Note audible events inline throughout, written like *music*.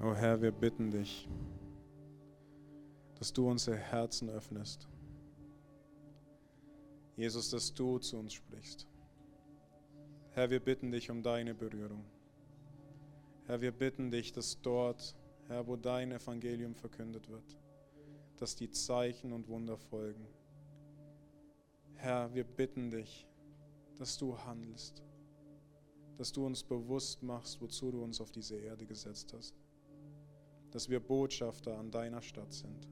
Oh Herr, wir bitten dich, dass du unsere Herzen öffnest. Jesus, dass du zu uns sprichst. Herr, wir bitten dich um deine Berührung. Herr, wir bitten dich, dass dort, Herr, wo dein Evangelium verkündet wird, dass die Zeichen und Wunder folgen. Herr, wir bitten dich, dass du handelst, dass du uns bewusst machst, wozu du uns auf diese Erde gesetzt hast, dass wir Botschafter an deiner Stadt sind.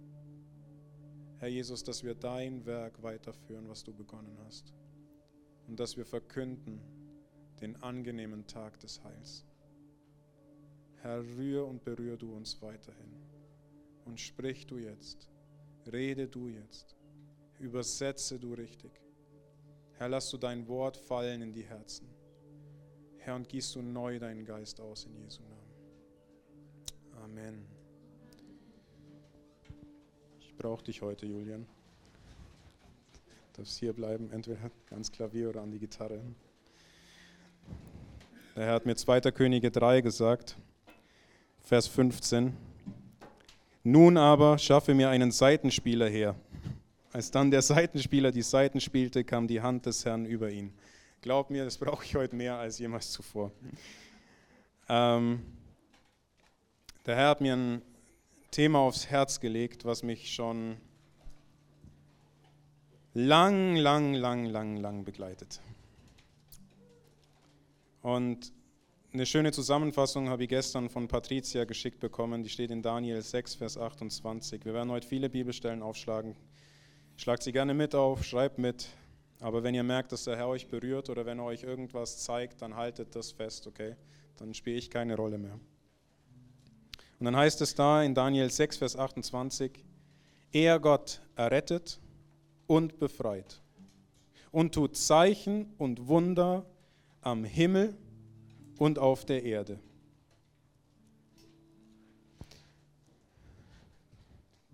Herr Jesus, dass wir dein Werk weiterführen, was du begonnen hast, und dass wir verkünden den angenehmen Tag des Heils. Herr, rühr und berühr du uns weiterhin und sprich du jetzt, rede du jetzt, übersetze du richtig. Herr, lass du dein Wort fallen in die Herzen. Herr, und gießt du neu deinen Geist aus in Jesu Namen. Amen. Ich brauche dich heute, Julian. Du darfst hier bleiben, entweder ans Klavier oder an die Gitarre. Der Herr hat mir 2. Könige 3 gesagt, Vers 15. Nun aber schaffe mir einen Seitenspieler her. Als dann der Seitenspieler die Seiten spielte, kam die Hand des Herrn über ihn. Glaub mir, das brauche ich heute mehr als jemals zuvor. Ähm, der Herr hat mir ein Thema aufs Herz gelegt, was mich schon lang, lang, lang, lang, lang begleitet. Und eine schöne Zusammenfassung habe ich gestern von Patricia geschickt bekommen. Die steht in Daniel 6, Vers 28. Wir werden heute viele Bibelstellen aufschlagen. Schlagt sie gerne mit auf, schreibt mit. Aber wenn ihr merkt, dass der Herr euch berührt oder wenn er euch irgendwas zeigt, dann haltet das fest, okay? Dann spiele ich keine Rolle mehr. Und dann heißt es da in Daniel 6, Vers 28, er Gott errettet und befreit und tut Zeichen und Wunder am Himmel und auf der Erde.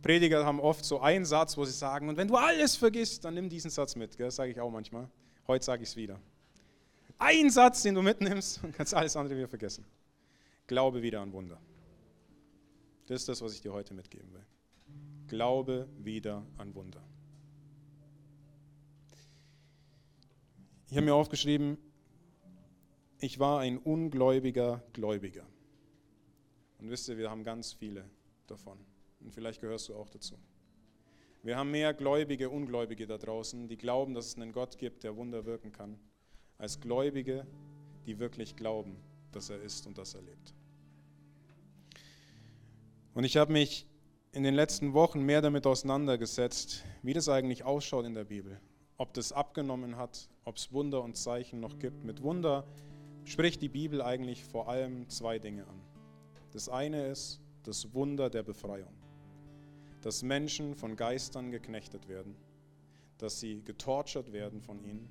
Prediger haben oft so einen Satz, wo sie sagen, und wenn du alles vergisst, dann nimm diesen Satz mit. Das sage ich auch manchmal. Heute sage ich es wieder. Ein Satz, den du mitnimmst *laughs* und kannst alles andere wieder vergessen. Glaube wieder an Wunder. Das ist das, was ich dir heute mitgeben will. Glaube wieder an Wunder. Ich habe mir aufgeschrieben, ich war ein ungläubiger Gläubiger. Und wisst ihr, wir haben ganz viele davon. Und vielleicht gehörst du auch dazu. Wir haben mehr Gläubige, Ungläubige da draußen, die glauben, dass es einen Gott gibt, der Wunder wirken kann, als Gläubige, die wirklich glauben, dass er ist und dass er lebt. Und ich habe mich in den letzten Wochen mehr damit auseinandergesetzt, wie das eigentlich ausschaut in der Bibel. Ob das abgenommen hat, ob es Wunder und Zeichen noch gibt. Mit Wunder spricht die Bibel eigentlich vor allem zwei Dinge an. Das eine ist das Wunder der Befreiung dass Menschen von Geistern geknechtet werden, dass sie getortured werden von ihnen,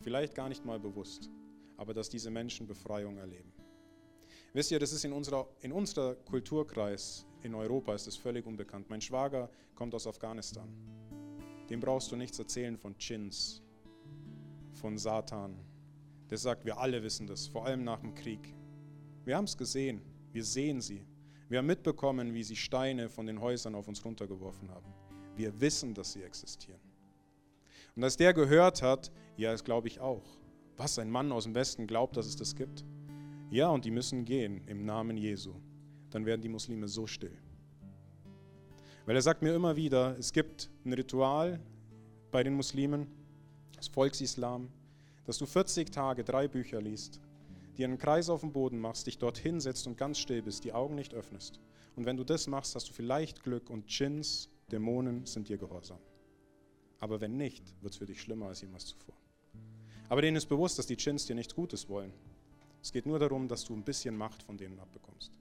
vielleicht gar nicht mal bewusst, aber dass diese Menschen Befreiung erleben. Wisst ihr, das ist in unserer, in unserer Kulturkreis in Europa ist es völlig unbekannt. Mein Schwager kommt aus Afghanistan. Dem brauchst du nichts erzählen von Chins, von Satan. Der sagt, wir alle wissen das, vor allem nach dem Krieg. Wir haben es gesehen, wir sehen sie, wir haben mitbekommen, wie sie Steine von den Häusern auf uns runtergeworfen haben. Wir wissen, dass sie existieren. Und als der gehört hat, ja, das glaube ich auch. Was, ein Mann aus dem Westen glaubt, dass es das gibt? Ja, und die müssen gehen im Namen Jesu. Dann werden die Muslime so still. Weil er sagt mir immer wieder, es gibt ein Ritual bei den Muslimen, das Volksislam, dass du 40 Tage drei Bücher liest dir einen Kreis auf dem Boden machst, dich dort hinsetzt und ganz still bist, die Augen nicht öffnest. Und wenn du das machst, hast du vielleicht Glück und Djinns, Dämonen sind dir gehorsam. Aber wenn nicht, wird es für dich schlimmer als jemals zuvor. Aber denen ist bewusst, dass die Djinns dir nichts Gutes wollen. Es geht nur darum, dass du ein bisschen Macht von denen abbekommst.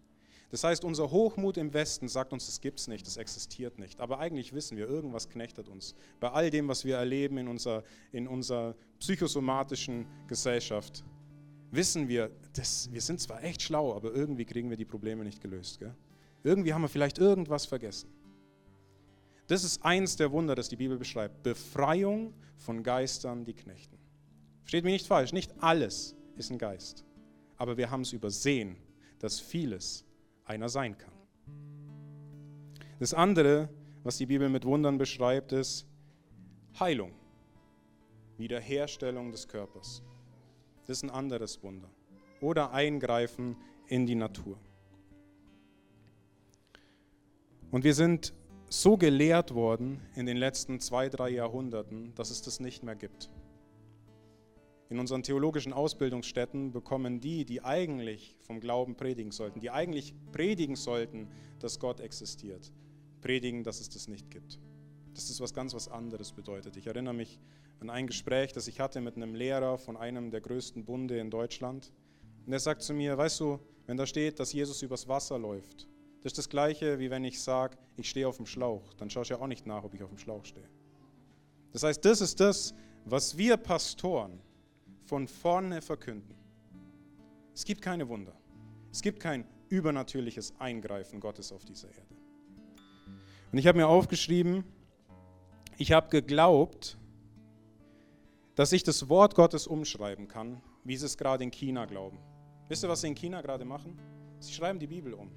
Das heißt, unser Hochmut im Westen sagt uns, das gibt es nicht, das existiert nicht. Aber eigentlich wissen wir, irgendwas knechtet uns. Bei all dem, was wir erleben in unserer, in unserer psychosomatischen Gesellschaft, wissen wir, das, wir sind zwar echt schlau, aber irgendwie kriegen wir die Probleme nicht gelöst. Gell? Irgendwie haben wir vielleicht irgendwas vergessen. Das ist eins der Wunder, das die Bibel beschreibt. Befreiung von Geistern, die knechten. Versteht mich nicht falsch, nicht alles ist ein Geist. Aber wir haben es übersehen, dass vieles einer sein kann. Das andere, was die Bibel mit Wundern beschreibt, ist Heilung, Wiederherstellung des Körpers. Das ist ein anderes Wunder. Oder Eingreifen in die Natur. Und wir sind so gelehrt worden in den letzten zwei, drei Jahrhunderten, dass es das nicht mehr gibt. In unseren theologischen Ausbildungsstätten bekommen die, die eigentlich vom Glauben predigen sollten, die eigentlich predigen sollten, dass Gott existiert, predigen, dass es das nicht gibt. Das was ganz was anderes bedeutet. Ich erinnere mich an ein Gespräch, das ich hatte mit einem Lehrer von einem der größten Bunde in Deutschland. Und er sagt zu mir, weißt du, wenn da steht, dass Jesus übers Wasser läuft, das ist das Gleiche, wie wenn ich sage, ich stehe auf dem Schlauch. Dann schaue ich ja auch nicht nach, ob ich auf dem Schlauch stehe. Das heißt, das ist das, was wir Pastoren von vorne verkünden. Es gibt keine Wunder. Es gibt kein übernatürliches Eingreifen Gottes auf dieser Erde. Und ich habe mir aufgeschrieben, ich habe geglaubt, dass ich das Wort Gottes umschreiben kann, wie sie es gerade in China glauben. Wisst ihr, was sie in China gerade machen? Sie schreiben die Bibel um.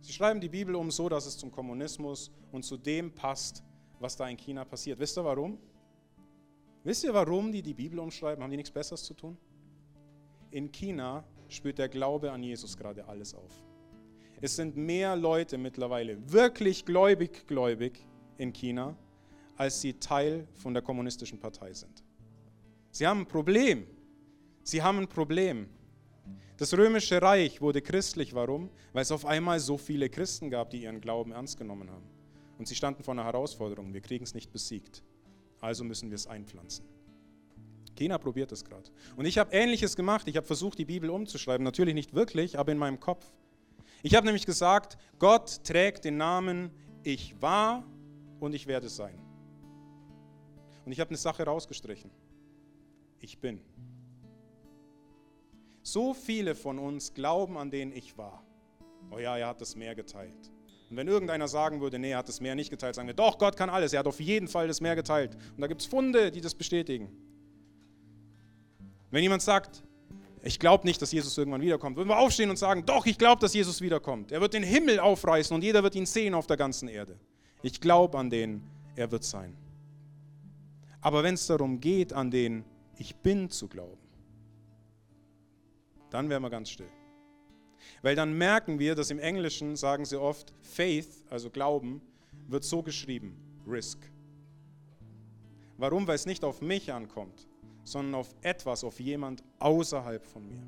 Sie schreiben die Bibel um so, dass es zum Kommunismus und zu dem passt, was da in China passiert. Wisst ihr warum? Wisst ihr, warum die die Bibel umschreiben? Haben die nichts Besseres zu tun? In China spürt der Glaube an Jesus gerade alles auf. Es sind mehr Leute mittlerweile wirklich gläubig, gläubig in China, als sie Teil von der kommunistischen Partei sind. Sie haben ein Problem. Sie haben ein Problem. Das römische Reich wurde christlich. Warum? Weil es auf einmal so viele Christen gab, die ihren Glauben ernst genommen haben. Und sie standen vor einer Herausforderung. Wir kriegen es nicht besiegt. Also müssen wir es einpflanzen. China probiert es gerade. Und ich habe Ähnliches gemacht. Ich habe versucht, die Bibel umzuschreiben. Natürlich nicht wirklich, aber in meinem Kopf. Ich habe nämlich gesagt, Gott trägt den Namen Ich war und ich werde sein. Und ich habe eine Sache rausgestrichen. Ich bin. So viele von uns glauben an den Ich war. Oh ja, er hat das Meer geteilt. Und wenn irgendeiner sagen würde, nee, er hat das Meer nicht geteilt, sagen wir, doch, Gott kann alles, er hat auf jeden Fall das Meer geteilt. Und da gibt es Funde, die das bestätigen. Wenn jemand sagt, ich glaube nicht, dass Jesus irgendwann wiederkommt, würden wir aufstehen und sagen, doch, ich glaube, dass Jesus wiederkommt. Er wird den Himmel aufreißen und jeder wird ihn sehen auf der ganzen Erde. Ich glaube an den, er wird sein. Aber wenn es darum geht, an den Ich bin zu glauben, dann wären wir ganz still. Weil dann merken wir, dass im Englischen sagen sie oft, Faith, also Glauben, wird so geschrieben, Risk. Warum? Weil es nicht auf mich ankommt, sondern auf etwas, auf jemand außerhalb von mir.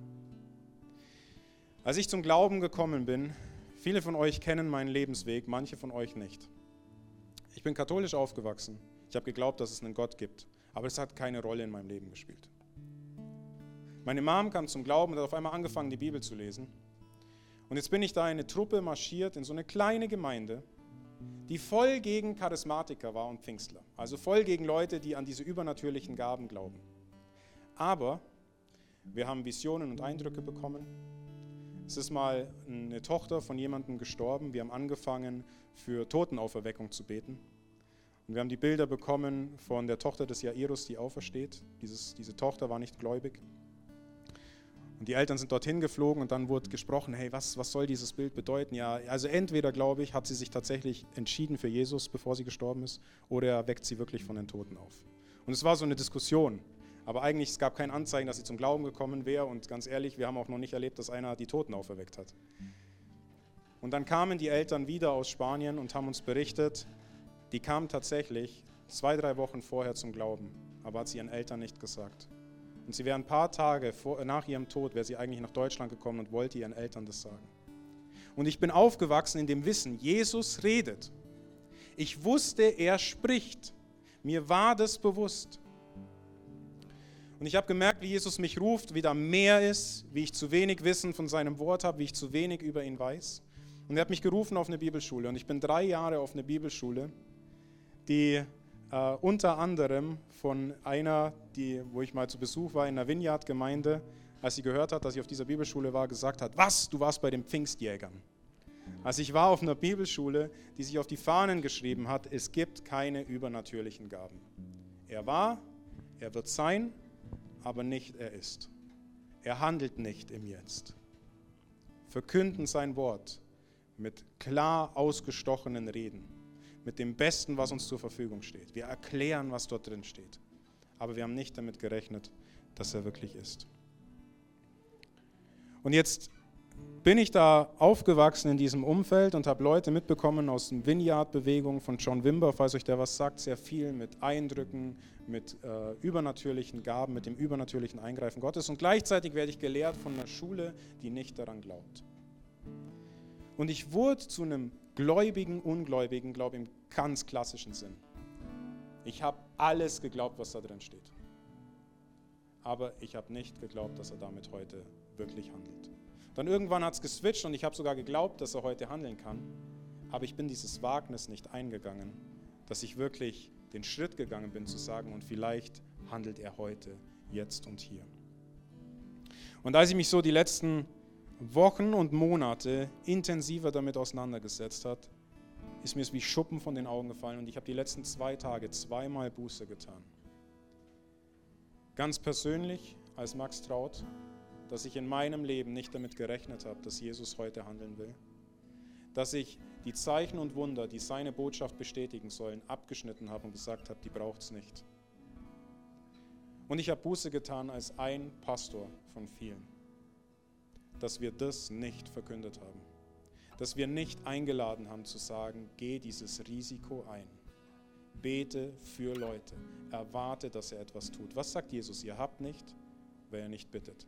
Als ich zum Glauben gekommen bin, viele von euch kennen meinen Lebensweg, manche von euch nicht. Ich bin katholisch aufgewachsen. Ich habe geglaubt, dass es einen Gott gibt, aber es hat keine Rolle in meinem Leben gespielt. Meine Mom kam zum Glauben und hat auf einmal angefangen, die Bibel zu lesen. Und jetzt bin ich da in eine Truppe marschiert, in so eine kleine Gemeinde, die voll gegen Charismatiker war und Pfingstler. Also voll gegen Leute, die an diese übernatürlichen Gaben glauben. Aber wir haben Visionen und Eindrücke bekommen. Es ist mal eine Tochter von jemandem gestorben. Wir haben angefangen, für Totenauferweckung zu beten. Und wir haben die Bilder bekommen von der Tochter des Jairus, die aufersteht. Dieses, diese Tochter war nicht gläubig. Und die Eltern sind dorthin geflogen und dann wurde gesprochen, hey, was, was soll dieses Bild bedeuten? Ja, also entweder, glaube ich, hat sie sich tatsächlich entschieden für Jesus, bevor sie gestorben ist, oder er weckt sie wirklich von den Toten auf. Und es war so eine Diskussion. Aber eigentlich, es gab kein Anzeichen, dass sie zum Glauben gekommen wäre. Und ganz ehrlich, wir haben auch noch nicht erlebt, dass einer die Toten auferweckt hat. Und dann kamen die Eltern wieder aus Spanien und haben uns berichtet, die kamen tatsächlich zwei, drei Wochen vorher zum Glauben, aber hat sie ihren Eltern nicht gesagt. Und sie wäre ein paar Tage vor, nach ihrem Tod, wäre sie eigentlich nach Deutschland gekommen und wollte ihren Eltern das sagen. Und ich bin aufgewachsen in dem Wissen, Jesus redet. Ich wusste, er spricht. Mir war das bewusst. Und ich habe gemerkt, wie Jesus mich ruft, wie da mehr ist, wie ich zu wenig Wissen von seinem Wort habe, wie ich zu wenig über ihn weiß. Und er hat mich gerufen auf eine Bibelschule. Und ich bin drei Jahre auf eine Bibelschule, die äh, unter anderem von einer, die, wo ich mal zu Besuch war in einer Vineyard-Gemeinde, als sie gehört hat, dass ich auf dieser Bibelschule war, gesagt hat, was, du warst bei den Pfingstjägern. Also ich war auf einer Bibelschule, die sich auf die Fahnen geschrieben hat, es gibt keine übernatürlichen Gaben. Er war, er wird sein, aber nicht er ist. Er handelt nicht im Jetzt. Verkünden sein Wort mit klar ausgestochenen Reden, mit dem Besten, was uns zur Verfügung steht. Wir erklären, was dort drin steht. Aber wir haben nicht damit gerechnet, dass er wirklich ist. Und jetzt bin ich da aufgewachsen in diesem Umfeld und habe Leute mitbekommen aus den Vineyard-Bewegungen von John Wimber, falls euch der was sagt, sehr viel mit Eindrücken, mit äh, übernatürlichen Gaben, mit dem übernatürlichen Eingreifen Gottes. Und gleichzeitig werde ich gelehrt von einer Schule, die nicht daran glaubt. Und ich wurde zu einem gläubigen, ungläubigen, glaube ich, im ganz klassischen Sinn. Ich habe alles geglaubt, was da drin steht. Aber ich habe nicht geglaubt, dass er damit heute wirklich handelt. Dann irgendwann hat es geswitcht und ich habe sogar geglaubt, dass er heute handeln kann. Aber ich bin dieses Wagnis nicht eingegangen, dass ich wirklich den Schritt gegangen bin zu sagen, und vielleicht handelt er heute, jetzt und hier. Und als ich mich so die letzten Wochen und Monate intensiver damit auseinandergesetzt hat, ist mir es wie Schuppen von den Augen gefallen und ich habe die letzten zwei Tage zweimal Buße getan. Ganz persönlich als Max Traut, dass ich in meinem Leben nicht damit gerechnet habe, dass Jesus heute handeln will. Dass ich die Zeichen und Wunder, die seine Botschaft bestätigen sollen, abgeschnitten habe und gesagt habe, die braucht es nicht. Und ich habe Buße getan als ein Pastor von vielen, dass wir das nicht verkündet haben. Dass wir nicht eingeladen haben zu sagen, geh dieses Risiko ein. Bete für Leute. Erwarte, dass er etwas tut. Was sagt Jesus? Ihr habt nicht, wer er nicht bittet.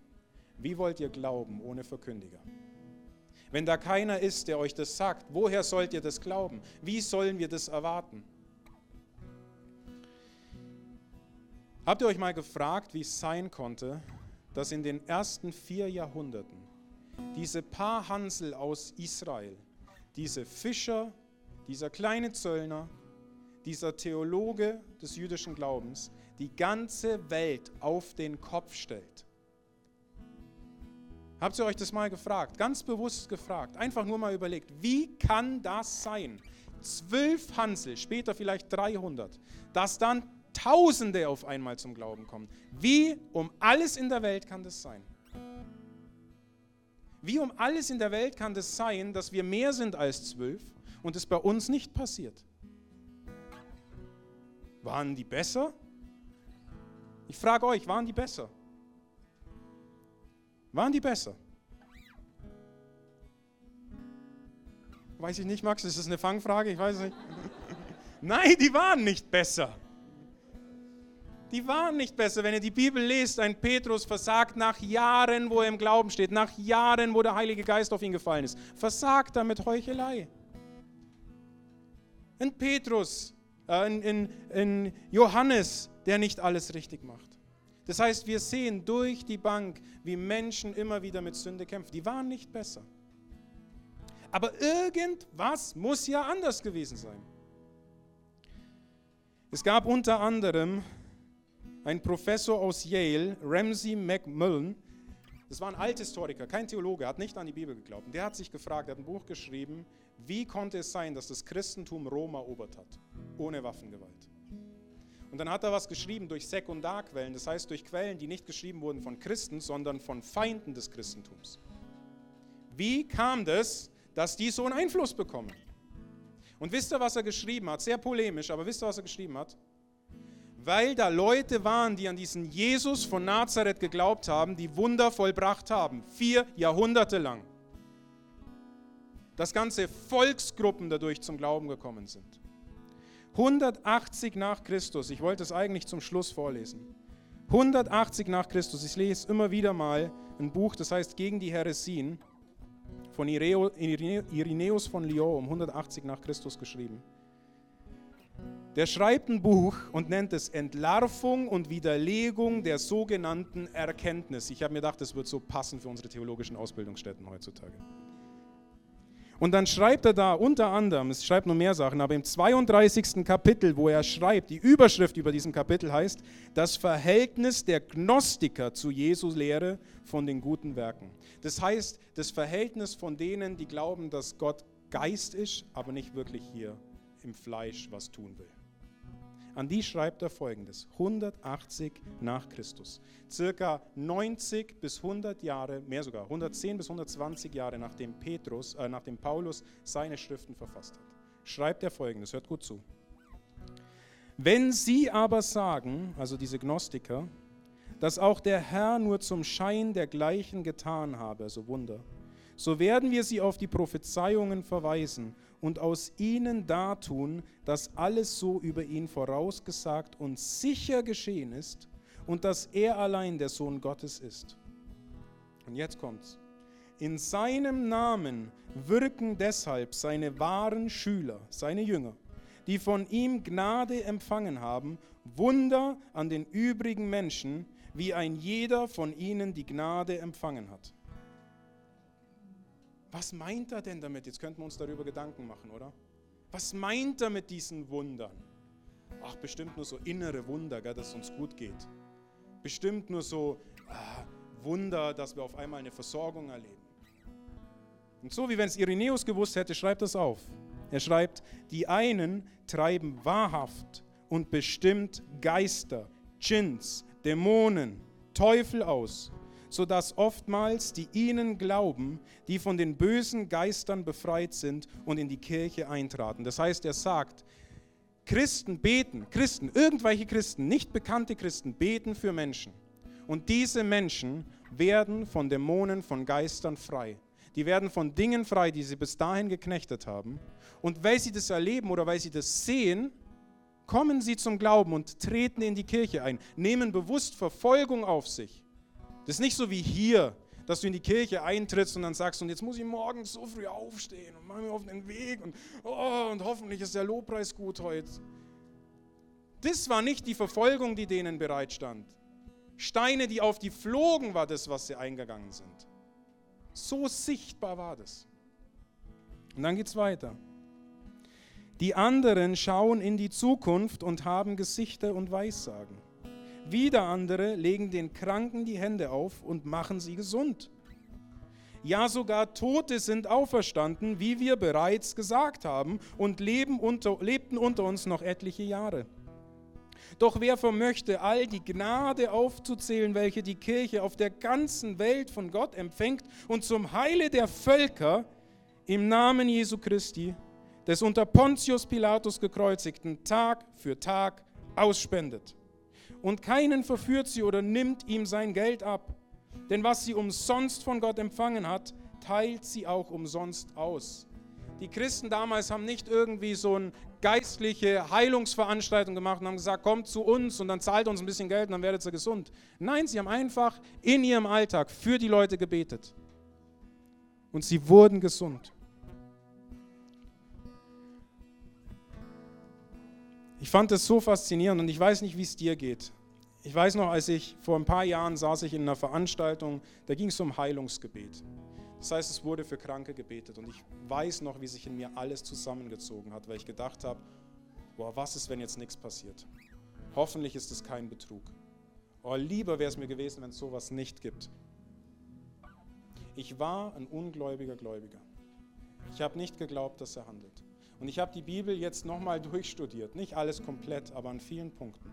Wie wollt ihr glauben ohne Verkündiger? Wenn da keiner ist, der euch das sagt, woher sollt ihr das glauben? Wie sollen wir das erwarten? Habt ihr euch mal gefragt, wie es sein konnte, dass in den ersten vier Jahrhunderten diese paar Hansel aus Israel, diese Fischer, dieser kleine Zöllner, dieser Theologe des jüdischen Glaubens, die ganze Welt auf den Kopf stellt? Habt ihr euch das mal gefragt? Ganz bewusst gefragt. Einfach nur mal überlegt, wie kann das sein? Zwölf Hansel, später vielleicht 300, dass dann Tausende auf einmal zum Glauben kommen. Wie um alles in der Welt kann das sein? Wie um alles in der Welt kann das sein, dass wir mehr sind als zwölf und es bei uns nicht passiert? Waren die besser? Ich frage euch, waren die besser? Waren die besser? Weiß ich nicht, Max, ist das eine Fangfrage? Ich weiß nicht. *laughs* Nein, die waren nicht besser. Die waren nicht besser. Wenn ihr die Bibel lest, ein Petrus versagt nach Jahren, wo er im Glauben steht, nach Jahren, wo der Heilige Geist auf ihn gefallen ist, versagt er mit Heuchelei. Ein Petrus, äh, in, in, in Johannes, der nicht alles richtig macht. Das heißt, wir sehen durch die Bank, wie Menschen immer wieder mit Sünde kämpfen. Die waren nicht besser. Aber irgendwas muss ja anders gewesen sein. Es gab unter anderem einen Professor aus Yale, Ramsey McMullen, das war ein Althistoriker, kein Theologe, hat nicht an die Bibel geglaubt. Und der hat sich gefragt, er hat ein Buch geschrieben, wie konnte es sein, dass das Christentum Rom erobert hat, ohne Waffengewalt. Und dann hat er was geschrieben durch Sekundarquellen, das heißt durch Quellen, die nicht geschrieben wurden von Christen, sondern von Feinden des Christentums. Wie kam das, dass die so einen Einfluss bekommen? Und wisst ihr, was er geschrieben hat? Sehr polemisch, aber wisst ihr, was er geschrieben hat? Weil da Leute waren, die an diesen Jesus von Nazareth geglaubt haben, die Wunder vollbracht haben, vier Jahrhunderte lang. Dass ganze Volksgruppen dadurch zum Glauben gekommen sind. 180 nach Christus, ich wollte es eigentlich zum Schluss vorlesen. 180 nach Christus, ich lese immer wieder mal ein Buch, das heißt Gegen die Heresien, von Irenäus von Lyon um 180 nach Christus geschrieben. Der schreibt ein Buch und nennt es Entlarvung und Widerlegung der sogenannten Erkenntnis. Ich habe mir gedacht, das wird so passen für unsere theologischen Ausbildungsstätten heutzutage. Und dann schreibt er da unter anderem, es schreibt noch mehr Sachen, aber im 32. Kapitel, wo er schreibt, die Überschrift über diesem Kapitel heißt, das Verhältnis der Gnostiker zu Jesus Lehre von den guten Werken. Das heißt, das Verhältnis von denen, die glauben, dass Gott Geist ist, aber nicht wirklich hier im Fleisch was tun will. An die schreibt er folgendes: 180 nach Christus. Circa 90 bis 100 Jahre, mehr sogar, 110 bis 120 Jahre nachdem Petrus, äh, nachdem Paulus seine Schriften verfasst hat. Schreibt er folgendes, hört gut zu. Wenn sie aber sagen, also diese Gnostiker, dass auch der Herr nur zum Schein dergleichen getan habe, also Wunder, so werden wir sie auf die Prophezeiungen verweisen und aus ihnen dartun, dass alles so über ihn vorausgesagt und sicher geschehen ist und dass er allein der Sohn Gottes ist. Und jetzt kommt's. In seinem Namen wirken deshalb seine wahren Schüler, seine Jünger, die von ihm Gnade empfangen haben, Wunder an den übrigen Menschen, wie ein jeder von ihnen die Gnade empfangen hat. Was meint er denn damit? Jetzt könnten wir uns darüber Gedanken machen, oder? Was meint er mit diesen Wundern? Ach, bestimmt nur so innere Wunder, gell, dass es uns gut geht. Bestimmt nur so ah, Wunder, dass wir auf einmal eine Versorgung erleben. Und so wie wenn es Irenäus gewusst hätte, schreibt das auf. Er schreibt, die einen treiben wahrhaft und bestimmt Geister, Djinns, Dämonen, Teufel aus, sodass oftmals die ihnen glauben, die von den bösen Geistern befreit sind und in die Kirche eintraten. Das heißt, er sagt, Christen beten, Christen, irgendwelche Christen, nicht bekannte Christen beten für Menschen. Und diese Menschen werden von Dämonen, von Geistern frei. Die werden von Dingen frei, die sie bis dahin geknechtet haben. Und weil sie das erleben oder weil sie das sehen, kommen sie zum Glauben und treten in die Kirche ein, nehmen bewusst Verfolgung auf sich. Das ist nicht so wie hier, dass du in die Kirche eintrittst und dann sagst, und jetzt muss ich morgens so früh aufstehen und mache mir auf den Weg und, oh, und hoffentlich ist der Lobpreis gut heute. Das war nicht die Verfolgung, die denen bereitstand. Steine, die auf die flogen, war das, was sie eingegangen sind. So sichtbar war das. Und dann geht es weiter. Die anderen schauen in die Zukunft und haben Gesichter und Weissagen. Wieder andere legen den Kranken die Hände auf und machen sie gesund. Ja, sogar Tote sind auferstanden, wie wir bereits gesagt haben, und unter, lebten unter uns noch etliche Jahre. Doch wer vermöchte, all die Gnade aufzuzählen, welche die Kirche auf der ganzen Welt von Gott empfängt und zum Heile der Völker im Namen Jesu Christi des unter Pontius Pilatus gekreuzigten Tag für Tag ausspendet. Und keinen verführt sie oder nimmt ihm sein Geld ab. Denn was sie umsonst von Gott empfangen hat, teilt sie auch umsonst aus. Die Christen damals haben nicht irgendwie so eine geistliche Heilungsveranstaltung gemacht und haben gesagt, kommt zu uns und dann zahlt uns ein bisschen Geld und dann werdet ihr gesund. Nein, sie haben einfach in ihrem Alltag für die Leute gebetet. Und sie wurden gesund. Ich fand das so faszinierend und ich weiß nicht, wie es dir geht. Ich weiß noch, als ich vor ein paar Jahren saß ich in einer Veranstaltung, da ging es um Heilungsgebet. Das heißt, es wurde für Kranke gebetet und ich weiß noch, wie sich in mir alles zusammengezogen hat, weil ich gedacht habe, boah, was ist, wenn jetzt nichts passiert? Hoffentlich ist es kein Betrug. Oh, lieber wäre es mir gewesen, wenn es sowas nicht gibt. Ich war ein ungläubiger Gläubiger. Ich habe nicht geglaubt, dass er handelt. Und ich habe die Bibel jetzt nochmal durchstudiert. Nicht alles komplett, aber an vielen Punkten.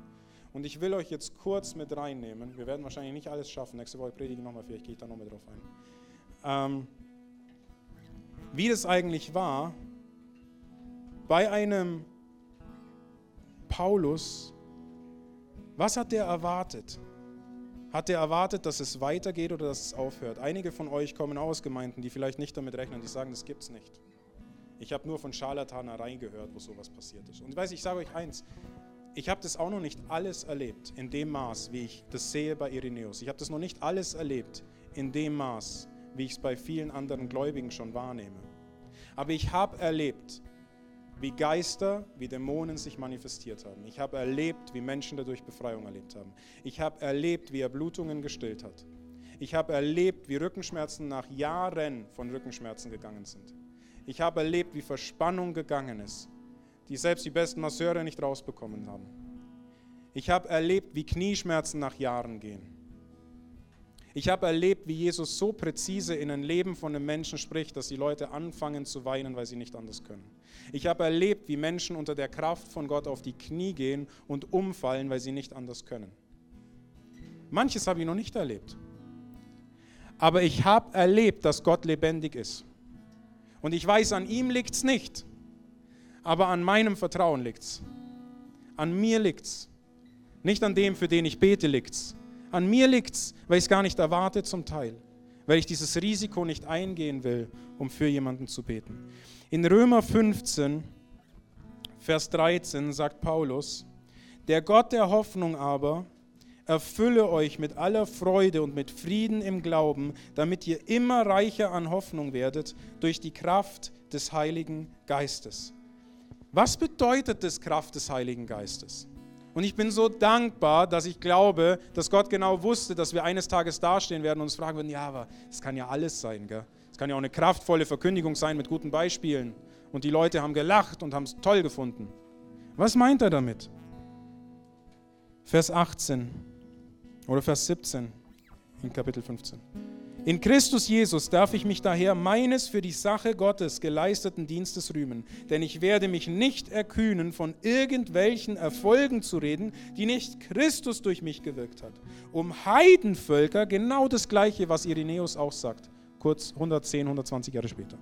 Und ich will euch jetzt kurz mit reinnehmen. Wir werden wahrscheinlich nicht alles schaffen. Nächste Woche predige ich nochmal, vielleicht gehe ich da nochmal drauf ein. Ähm, wie das eigentlich war, bei einem Paulus, was hat der erwartet? Hat er erwartet, dass es weitergeht oder dass es aufhört? Einige von euch kommen aus Gemeinden, die vielleicht nicht damit rechnen, die sagen, das gibt es nicht. Ich habe nur von Scharlatanerei gehört, wo sowas passiert ist. Und ich weiß, ich sage euch eins, ich habe das auch noch nicht alles erlebt in dem Maß, wie ich das sehe bei Irenäus. Ich habe das noch nicht alles erlebt in dem Maß, wie ich es bei vielen anderen Gläubigen schon wahrnehme. Aber ich habe erlebt, wie Geister, wie Dämonen sich manifestiert haben. Ich habe erlebt, wie Menschen dadurch Befreiung erlebt haben. Ich habe erlebt, wie er Blutungen gestillt hat. Ich habe erlebt, wie Rückenschmerzen nach Jahren von Rückenschmerzen gegangen sind. Ich habe erlebt, wie Verspannung gegangen ist, die selbst die besten Masseure nicht rausbekommen haben. Ich habe erlebt, wie Knieschmerzen nach Jahren gehen. Ich habe erlebt, wie Jesus so präzise in ein Leben von einem Menschen spricht, dass die Leute anfangen zu weinen, weil sie nicht anders können. Ich habe erlebt, wie Menschen unter der Kraft von Gott auf die Knie gehen und umfallen, weil sie nicht anders können. Manches habe ich noch nicht erlebt. Aber ich habe erlebt, dass Gott lebendig ist. Und ich weiß, an ihm liegt es nicht, aber an meinem Vertrauen liegt es. An mir liegt es. Nicht an dem, für den ich bete, liegt es an mir liegt es, weil ich es gar nicht erwarte zum Teil, weil ich dieses Risiko nicht eingehen will, um für jemanden zu beten. In Römer 15, Vers 13 sagt Paulus, der Gott der Hoffnung aber erfülle euch mit aller Freude und mit Frieden im Glauben, damit ihr immer reicher an Hoffnung werdet durch die Kraft des Heiligen Geistes. Was bedeutet das Kraft des Heiligen Geistes? Und ich bin so dankbar, dass ich glaube, dass Gott genau wusste, dass wir eines Tages dastehen werden und uns fragen würden, ja, aber es kann ja alles sein. Es kann ja auch eine kraftvolle Verkündigung sein mit guten Beispielen. Und die Leute haben gelacht und haben es toll gefunden. Was meint er damit? Vers 18 oder Vers 17 in Kapitel 15. In Christus Jesus darf ich mich daher meines für die Sache Gottes geleisteten Dienstes rühmen, denn ich werde mich nicht erkühnen, von irgendwelchen Erfolgen zu reden, die nicht Christus durch mich gewirkt hat. Um Heidenvölker genau das Gleiche, was Irenäus auch sagt, kurz 110, 120 Jahre später.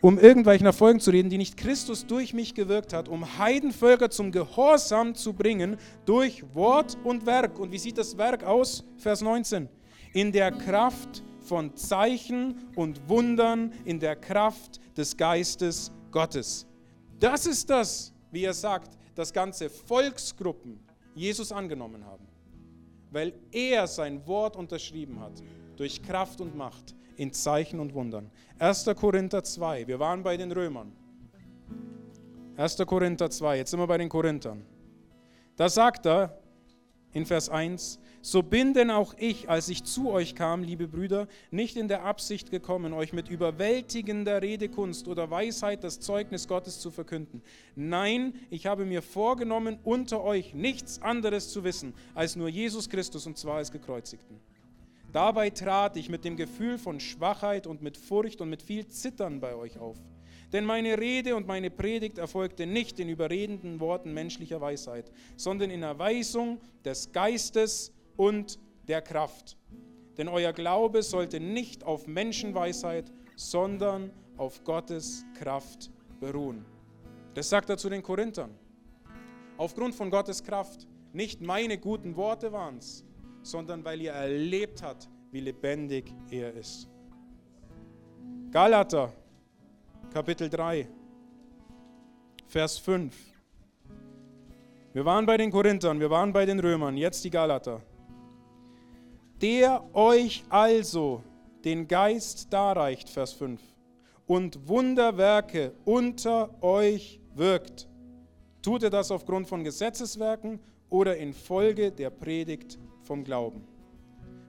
Um irgendwelchen Erfolgen zu reden, die nicht Christus durch mich gewirkt hat, um Heidenvölker zum Gehorsam zu bringen durch Wort und Werk. Und wie sieht das Werk aus? Vers 19 in der Kraft von Zeichen und Wundern, in der Kraft des Geistes Gottes. Das ist das, wie er sagt, dass ganze Volksgruppen Jesus angenommen haben, weil er sein Wort unterschrieben hat, durch Kraft und Macht, in Zeichen und Wundern. 1. Korinther 2, wir waren bei den Römern. 1. Korinther 2, jetzt sind wir bei den Korinthern. Da sagt er in Vers 1, so bin denn auch ich, als ich zu euch kam, liebe Brüder, nicht in der Absicht gekommen, euch mit überwältigender Redekunst oder Weisheit das Zeugnis Gottes zu verkünden. Nein, ich habe mir vorgenommen, unter euch nichts anderes zu wissen, als nur Jesus Christus und zwar als gekreuzigten. Dabei trat ich mit dem Gefühl von Schwachheit und mit Furcht und mit viel Zittern bei euch auf. Denn meine Rede und meine Predigt erfolgte nicht in überredenden Worten menschlicher Weisheit, sondern in Erweisung des Geistes und der Kraft. Denn euer Glaube sollte nicht auf Menschenweisheit, sondern auf Gottes Kraft beruhen. Das sagt er zu den Korinthern. Aufgrund von Gottes Kraft. Nicht meine guten Worte waren es, sondern weil ihr erlebt habt, wie lebendig er ist. Galater, Kapitel 3, Vers 5. Wir waren bei den Korinthern, wir waren bei den Römern, jetzt die Galater der euch also den Geist darreicht, Vers 5, und Wunderwerke unter euch wirkt. Tut er das aufgrund von Gesetzeswerken oder infolge der Predigt vom Glauben?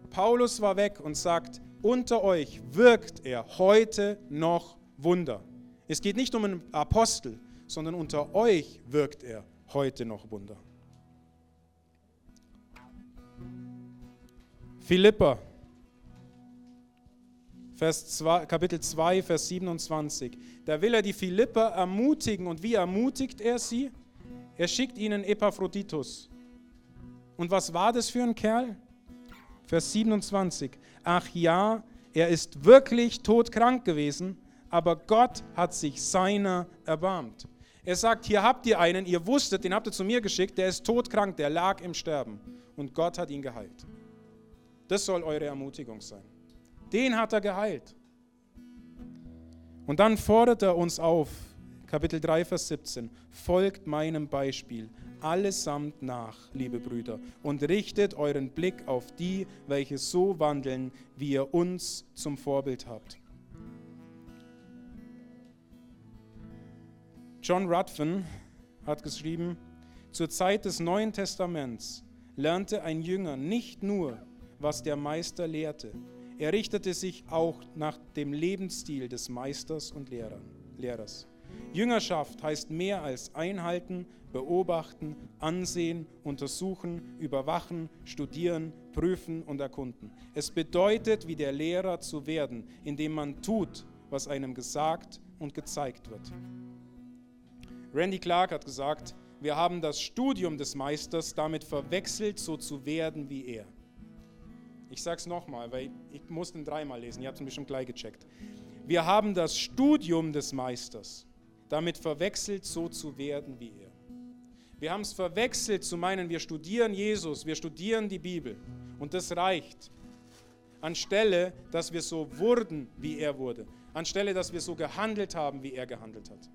Paulus war weg und sagt, unter euch wirkt er heute noch Wunder. Es geht nicht um einen Apostel, sondern unter euch wirkt er heute noch Wunder. Philippa, Vers 2, Kapitel 2, Vers 27. Da will er die Philipper ermutigen. Und wie ermutigt er sie? Er schickt ihnen Epaphroditus. Und was war das für ein Kerl? Vers 27. Ach ja, er ist wirklich todkrank gewesen, aber Gott hat sich seiner erbarmt. Er sagt, hier habt ihr einen, ihr wusstet, den habt ihr zu mir geschickt, der ist todkrank, der lag im Sterben. Und Gott hat ihn geheilt. Das soll eure Ermutigung sein. Den hat er geheilt. Und dann fordert er uns auf, Kapitel 3, Vers 17, folgt meinem Beispiel allesamt nach, liebe Brüder, und richtet euren Blick auf die, welche so wandeln, wie ihr uns zum Vorbild habt. John Ruthven hat geschrieben, zur Zeit des Neuen Testaments lernte ein Jünger nicht nur was der Meister lehrte. Er richtete sich auch nach dem Lebensstil des Meisters und Lehrers. Jüngerschaft heißt mehr als einhalten, beobachten, ansehen, untersuchen, überwachen, studieren, prüfen und erkunden. Es bedeutet, wie der Lehrer zu werden, indem man tut, was einem gesagt und gezeigt wird. Randy Clark hat gesagt, wir haben das Studium des Meisters damit verwechselt, so zu werden wie er. Ich sage es nochmal, weil ich, muss den dreimal lesen, ihr habt es schon gleich gecheckt. Wir haben das Studium des Meisters damit verwechselt, so zu werden wie er. Wir haben es verwechselt zu meinen, wir studieren Jesus, wir studieren die Bibel und das reicht. Anstelle, dass wir so wurden, wie er wurde. Anstelle, dass wir so gehandelt haben, wie er gehandelt hat.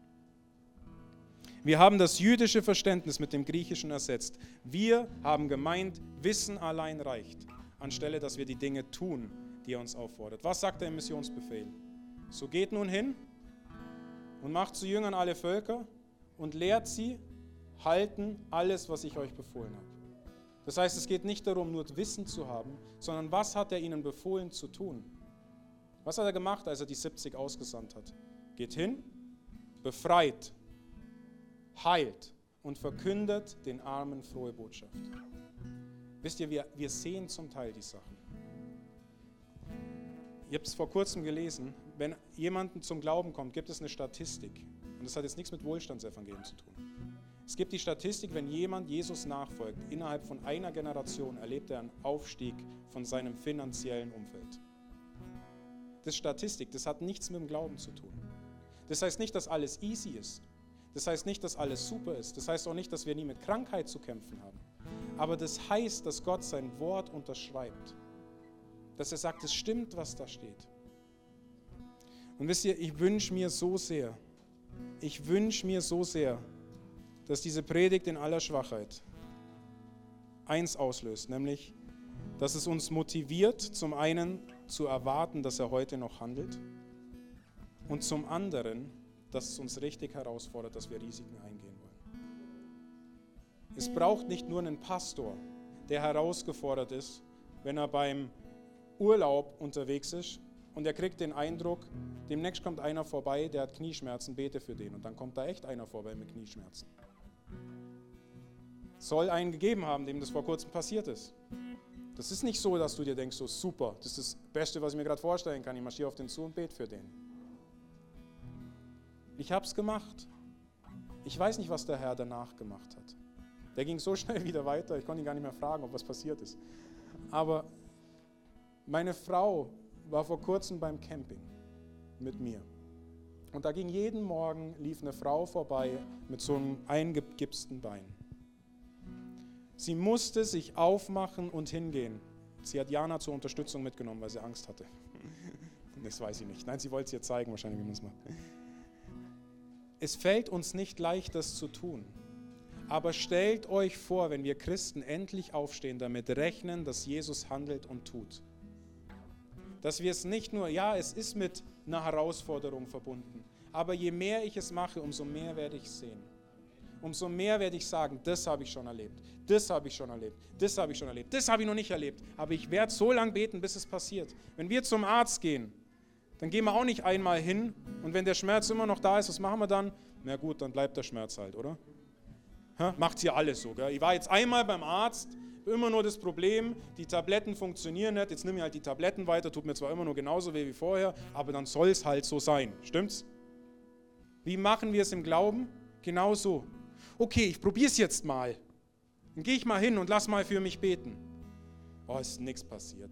Wir haben das jüdische Verständnis mit dem griechischen ersetzt. Wir haben gemeint, Wissen allein reicht, anstelle dass wir die Dinge tun, die er uns auffordert. Was sagt er im Missionsbefehl? So geht nun hin und macht zu Jüngern alle Völker und lehrt sie halten alles, was ich euch befohlen habe. Das heißt, es geht nicht darum, nur Wissen zu haben, sondern was hat er ihnen befohlen zu tun? Was hat er gemacht, als er die 70 ausgesandt hat? Geht hin, befreit, heilt und verkündet den Armen frohe Botschaft. Wisst ihr, wir, wir sehen zum Teil die Sachen. Ihr habt es vor kurzem gelesen, wenn jemanden zum Glauben kommt, gibt es eine Statistik. Und das hat jetzt nichts mit Wohlstandsevangelium zu tun. Es gibt die Statistik, wenn jemand Jesus nachfolgt, innerhalb von einer Generation erlebt er einen Aufstieg von seinem finanziellen Umfeld. Das ist Statistik, das hat nichts mit dem Glauben zu tun. Das heißt nicht, dass alles easy ist. Das heißt nicht, dass alles super ist. Das heißt auch nicht, dass wir nie mit Krankheit zu kämpfen haben. Aber das heißt, dass Gott sein Wort unterschreibt. Dass er sagt, es stimmt, was da steht. Und wisst ihr, ich wünsche mir so sehr, ich wünsche mir so sehr, dass diese Predigt in aller Schwachheit eins auslöst, nämlich, dass es uns motiviert, zum einen zu erwarten, dass er heute noch handelt und zum anderen, dass es uns richtig herausfordert, dass wir Risiken eingehen wollen. Es braucht nicht nur einen Pastor, der herausgefordert ist, wenn er beim Urlaub unterwegs ist und er kriegt den Eindruck, demnächst kommt einer vorbei, der hat Knieschmerzen, bete für den. Und dann kommt da echt einer vorbei mit Knieschmerzen soll einen gegeben haben, dem das vor kurzem passiert ist. Das ist nicht so, dass du dir denkst, so super, das ist das Beste, was ich mir gerade vorstellen kann. Ich marschiere auf den zu und bete für den. Ich habe es gemacht. Ich weiß nicht, was der Herr danach gemacht hat. Der ging so *laughs* schnell wieder weiter, ich konnte ihn gar nicht mehr fragen, ob was passiert ist. Aber meine Frau war vor kurzem beim Camping mit mir. Und da ging jeden Morgen, lief eine Frau vorbei mit so einem eingegipsten Bein. Sie musste sich aufmachen und hingehen. Sie hat Jana zur Unterstützung mitgenommen, weil sie Angst hatte. *laughs* Das weiß ich nicht. Nein, sie wollte es ihr zeigen, wahrscheinlich, wie man es macht. Es fällt uns nicht leicht, das zu tun. Aber stellt euch vor, wenn wir Christen endlich aufstehen, damit rechnen, dass Jesus handelt und tut. Dass wir es nicht nur, ja, es ist mit einer Herausforderung verbunden, aber je mehr ich es mache, umso mehr werde ich sehen umso mehr werde ich sagen, das habe ich schon erlebt, das habe ich schon erlebt, das habe ich schon erlebt, das habe ich noch nicht erlebt. Aber ich werde so lange beten, bis es passiert. Wenn wir zum Arzt gehen, dann gehen wir auch nicht einmal hin und wenn der Schmerz immer noch da ist, was machen wir dann? Na gut, dann bleibt der Schmerz halt, oder? Macht hier alles so. Gell? Ich war jetzt einmal beim Arzt, immer nur das Problem, die Tabletten funktionieren nicht, jetzt nehme ich halt die Tabletten weiter, tut mir zwar immer nur genauso weh wie vorher, aber dann soll es halt so sein. Stimmt's? Wie machen wir es im Glauben? Genauso okay, ich probiere es jetzt mal. Dann gehe ich mal hin und lass mal für mich beten. Oh, ist nichts passiert.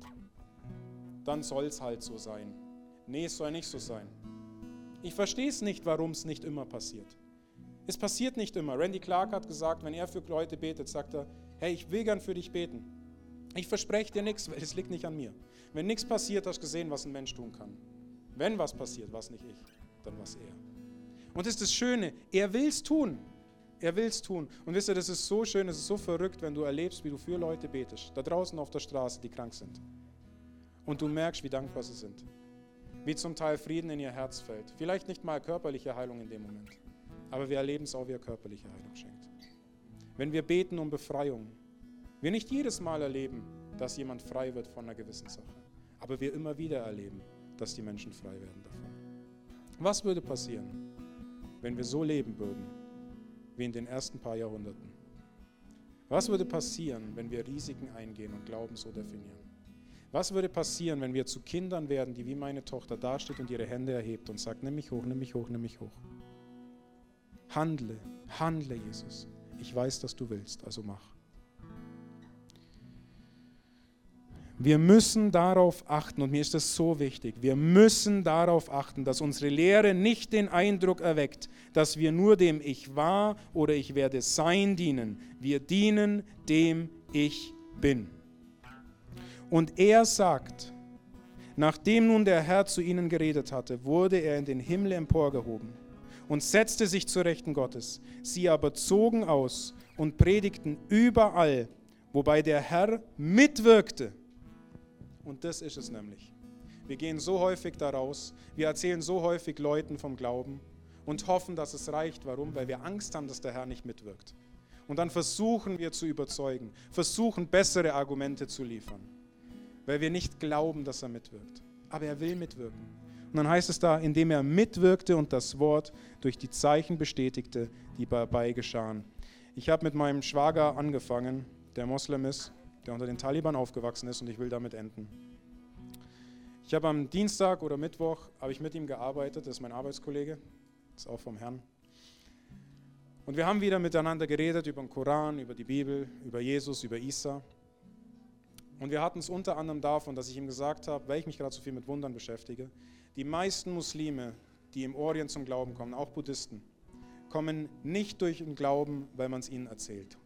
Dann soll es halt so sein. Nee, es soll nicht so sein. Ich verstehe es nicht, warum es nicht immer passiert. Es passiert nicht immer. Randy Clark hat gesagt, wenn er für Leute betet, sagt er, hey, ich will gern für dich beten. Ich verspreche dir nichts, weil es liegt nicht an mir. Wenn nichts passiert, hast du gesehen, was ein Mensch tun kann. Wenn was passiert, was nicht ich, dann was er. Und das ist das Schöne, er will es tun. Er will es tun. Und wisst ihr, das ist so schön, es ist so verrückt, wenn du erlebst, wie du für Leute betest, da draußen auf der Straße, die krank sind. Und du merkst, wie dankbar sie sind. Wie zum Teil Frieden in ihr Herz fällt. Vielleicht nicht mal körperliche Heilung in dem Moment, aber wir erleben es auch, wie er körperliche Heilung schenkt. Wenn wir beten um Befreiung, wir nicht jedes Mal erleben, dass jemand frei wird von einer gewissen Sache, aber wir immer wieder erleben, dass die Menschen frei werden davon. Was würde passieren, wenn wir so leben würden wie in den ersten paar Jahrhunderten? Was würde passieren, wenn wir Risiken eingehen und Glauben so definieren? Was würde passieren, wenn wir zu Kindern werden, die wie meine Tochter dasteht und ihre Hände erhebt und sagt, nimm mich hoch, nimm mich hoch, nimm mich hoch. Handle, handle, Jesus. Ich weiß, dass du willst, also mach. Wir müssen darauf achten, und mir ist das so wichtig, wir müssen darauf achten, dass unsere Lehre nicht den Eindruck erweckt, dass wir nur dem Ich war oder ich werde sein dienen. Wir dienen dem Ich bin. Und er sagt, nachdem nun der Herr zu ihnen geredet hatte, wurde er in den Himmel emporgehoben und setzte sich zur Rechten Gottes. Sie aber zogen aus und predigten überall, wobei der Herr mitwirkte. Und das ist es nämlich. Wir gehen so häufig daraus, wir erzählen so häufig Leuten vom Glauben und hoffen, dass es reicht. Warum? Weil wir Angst haben, dass der Herr nicht mitwirkt. Und dann versuchen wir zu überzeugen, versuchen bessere Argumente zu liefern weil wir nicht glauben, dass er mitwirkt. Aber er will mitwirken. Und dann heißt es da, indem er mitwirkte und das Wort durch die Zeichen bestätigte, die dabei geschahen. Ich habe mit meinem Schwager angefangen, der Moslem ist, der unter den Taliban aufgewachsen ist und ich will damit enden. Ich habe am Dienstag oder Mittwoch habe ich mit ihm gearbeitet, das ist mein Arbeitskollege, ist auch vom Herrn. Und wir haben wieder miteinander geredet über den Koran, über die Bibel, über Jesus, über Isa. Und wir hatten es unter anderem davon, dass ich ihm gesagt habe, weil ich mich gerade so viel mit Wundern beschäftige, die meisten Muslime, die im Orient zum Glauben kommen, auch Buddhisten, kommen nicht durch den Glauben, weil man es ihnen erzählt,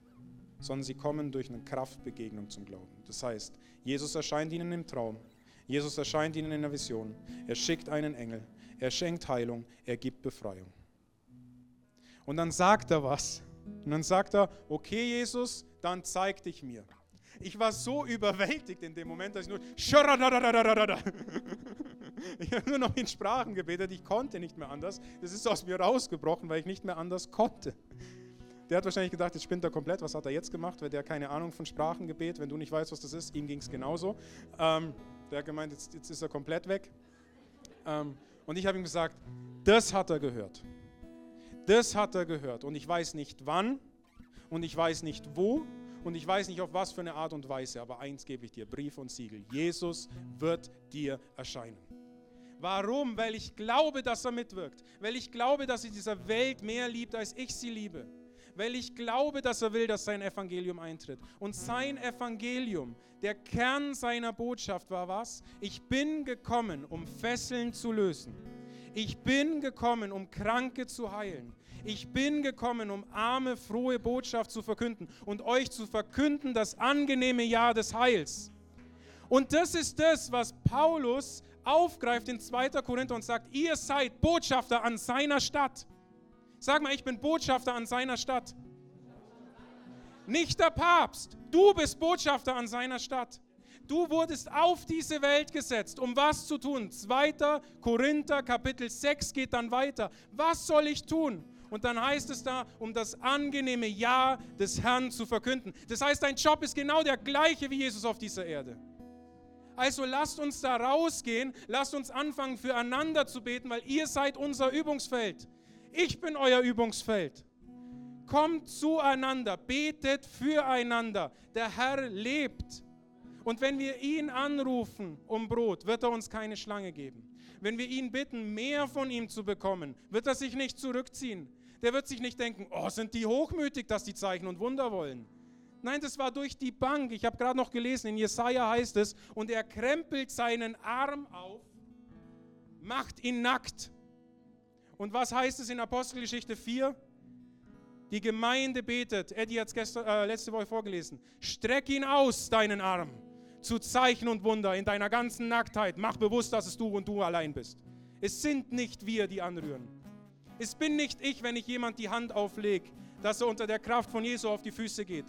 sondern sie kommen durch eine Kraftbegegnung zum Glauben. Das heißt, Jesus erscheint ihnen im Traum, Jesus erscheint ihnen in der Vision, er schickt einen Engel, er schenkt Heilung, er gibt Befreiung. Und dann sagt er was. Und dann sagt er, okay Jesus, dann zeig dich mir. Ich war so *laughs* überwältigt in dem Moment, dass ich nur ich habe nur noch in Sprachen gebetet. Ich konnte nicht mehr anders. Das ist aus mir rausgebrochen, weil ich nicht mehr anders konnte. Der hat wahrscheinlich gedacht, jetzt spinnt er komplett. Was hat er jetzt gemacht? Weil der keine Ahnung von Sprachengebet. Wenn du nicht weißt, was das ist, ihm ging es genauso. Ähm, der hat gemeint, jetzt, jetzt, ist er komplett weg. Ähm, und ich habe ihm gesagt, das hat er gehört. Das hat er gehört. Und ich weiß nicht wann und ich weiß nicht wo und ich weiß nicht auf was für eine Art und Weise, aber eins gebe ich dir, Brief und Siegel. Jesus wird dir erscheinen. Warum? Weil ich glaube, dass er mitwirkt. Weil ich glaube, dass er dieser Welt mehr liebt, als ich sie liebe. Weil ich glaube, dass er will, dass sein Evangelium eintritt. Und sein Evangelium, der Kern seiner Botschaft war was? Ich bin gekommen, um Fesseln zu lösen. Ich bin gekommen, um Kranke zu heilen. Ich bin gekommen, um arme, frohe Botschaft zu verkünden und euch zu verkünden das angenehme Jahr des Heils. Und das ist das, was Paulus aufgreift in 2. Korinther und sagt, ihr seid Botschafter an seiner Stadt. Sag mal, ich bin Botschafter an seiner Stadt. Nicht der Papst, du bist Botschafter an seiner Stadt. Du wurdest auf diese Welt gesetzt, um was zu tun? 2. Korinther Kapitel 6 geht dann weiter. Was soll ich tun? Und dann heißt es da, um das angenehme Ja des Herrn zu verkünden. Das heißt, dein Job ist genau der gleiche wie Jesus auf dieser Erde. Also lasst uns da rausgehen, lasst uns anfangen, füreinander zu beten, weil ihr seid unser Übungsfeld. Ich bin euer Übungsfeld. Kommt zueinander, betet füreinander. Der Herr lebt. Und wenn wir ihn anrufen um Brot, wird er uns keine Schlange geben. Wenn wir ihn bitten, mehr von ihm zu bekommen, wird er sich nicht zurückziehen. Der wird sich nicht denken, oh, sind die hochmütig, dass die Zeichen und Wunder wollen. Nein, das war durch die Bank. Ich habe gerade noch gelesen, in Jesaja heißt es, und er krempelt seinen Arm auf, macht ihn nackt. Und was heißt es in Apostelgeschichte 4? Die Gemeinde betet, Eddie hat es äh, letzte Woche vorgelesen, streck ihn aus, deinen Arm zu Zeichen und Wunder in deiner ganzen Nacktheit. Mach bewusst, dass es du und du allein bist. Es sind nicht wir, die anrühren. Es bin nicht ich, wenn ich jemand die Hand auflege, dass er unter der Kraft von Jesu auf die Füße geht.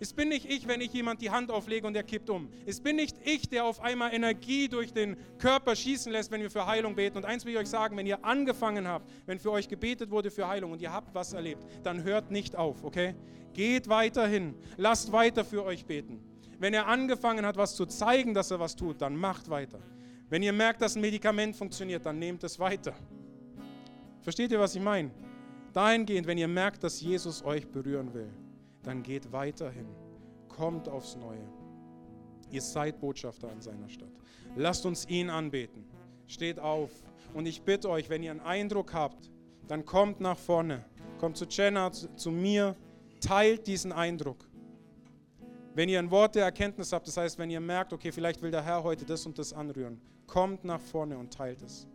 Es bin nicht ich, wenn ich jemand die Hand auflege und er kippt um. Es bin nicht ich, der auf einmal Energie durch den Körper schießen lässt, wenn wir für Heilung beten. Und eins will ich euch sagen, wenn ihr angefangen habt, wenn für euch gebetet wurde für Heilung und ihr habt was erlebt, dann hört nicht auf, okay? Geht weiterhin. Lasst weiter für euch beten. Wenn er angefangen hat, was zu zeigen, dass er was tut, dann macht weiter. Wenn ihr merkt, dass ein Medikament funktioniert, dann nehmt es weiter. Versteht ihr, was ich meine? Dahingehend, wenn ihr merkt, dass Jesus euch berühren will, dann geht weiterhin. Kommt aufs Neue. Ihr seid Botschafter an seiner Stadt. Lasst uns ihn anbeten. Steht auf. Und ich bitte euch, wenn ihr einen Eindruck habt, dann kommt nach vorne. Kommt zu Jenna, zu, zu mir. Teilt diesen Eindruck. Wenn ihr ein Wort der Erkenntnis habt, das heißt, wenn ihr merkt, okay, vielleicht will der Herr heute das und das anrühren, kommt nach vorne und teilt es.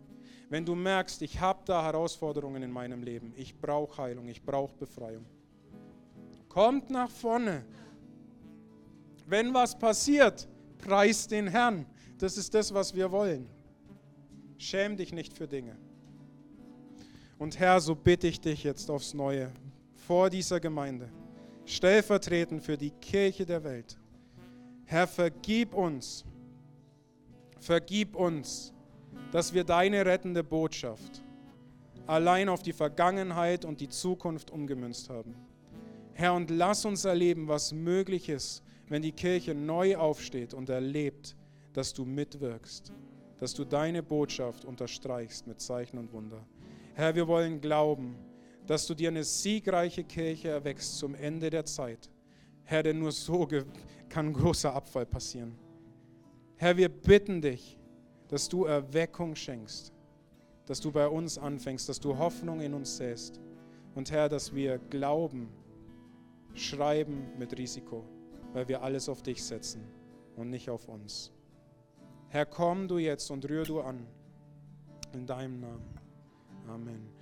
Wenn du merkst, ich habe da Herausforderungen in meinem Leben, ich brauche Heilung, ich brauche Befreiung, kommt nach vorne. Wenn was passiert, preist den Herrn. Das ist das, was wir wollen. Schäm dich nicht für Dinge. Und Herr, so bitte ich dich jetzt aufs Neue vor dieser Gemeinde, stellvertretend für die Kirche der Welt. Herr, vergib uns, vergib uns, dass wir deine rettende Botschaft allein auf die Vergangenheit und die Zukunft umgemünzt haben. Herr, und lass uns erleben, was möglich ist, wenn die Kirche neu aufsteht und erlebt, dass du mitwirkst, dass du deine Botschaft unterstreichst mit Zeichen und Wunder. Herr, wir wollen glauben, dass du dir eine siegreiche Kirche erwächst zum Ende der Zeit. Herr, denn nur so kann großer Abfall passieren. Herr, wir bitten dich, dass du Erweckung schenkst, dass du bei uns anfängst, dass du Hoffnung in uns säst. Und Herr, dass wir glauben, schreiben mit Risiko, weil wir alles auf dich setzen und nicht auf uns. Herr, komm du jetzt und rühr du an. In deinem Namen. Amen.